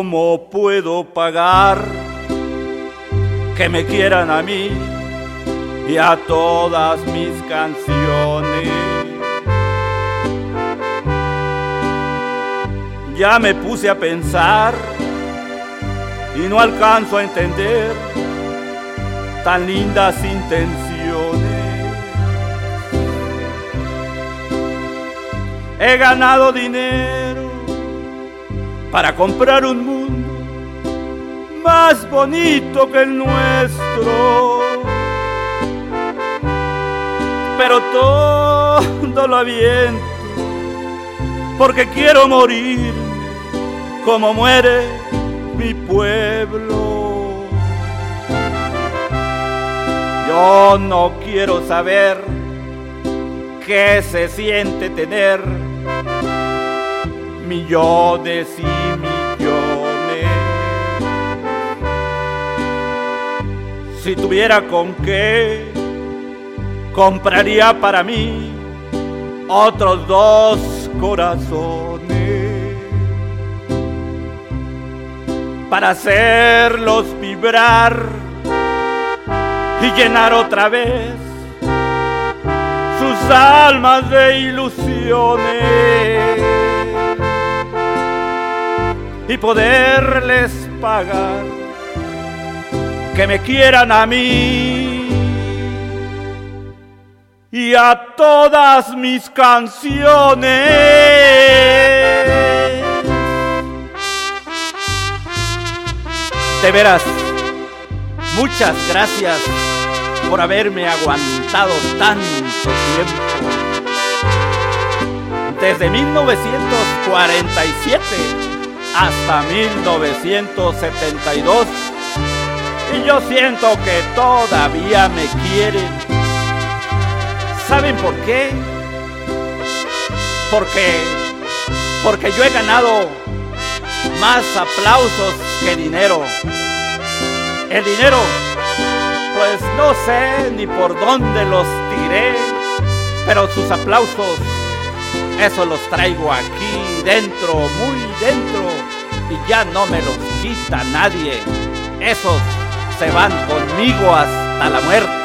¿Cómo puedo pagar que me quieran a mí y a todas mis canciones? Ya me puse a pensar y no alcanzo a entender tan lindas intenciones. He ganado dinero para comprar un mundo más bonito que el nuestro. Pero todo lo aviento porque quiero morir como muere mi pueblo. Yo no quiero saber qué se siente tener millones y millones. Si tuviera con qué, compraría para mí otros dos corazones para hacerlos vibrar y llenar otra vez sus almas de ilusiones y poderles pagar que me quieran a mí y a todas mis canciones. De veras, muchas gracias por haberme aguantado tanto tiempo. Desde 1947 hasta 1972 y yo siento que todavía me quieren. ¿Saben por qué? Porque porque yo he ganado más aplausos que dinero. El dinero pues no sé ni por dónde los tiré, pero sus aplausos eso los traigo aquí dentro, muy dentro, y ya no me los quita nadie. Esos se van conmigo hasta la muerte.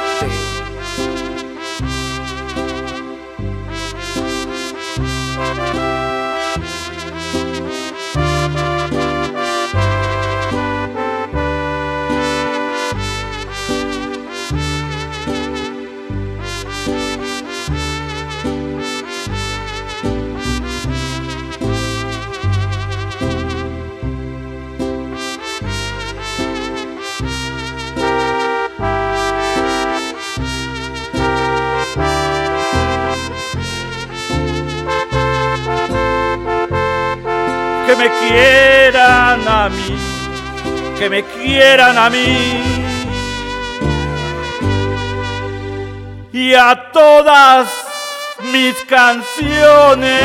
Que me quieran a mí, que me quieran a mí y a todas mis canciones.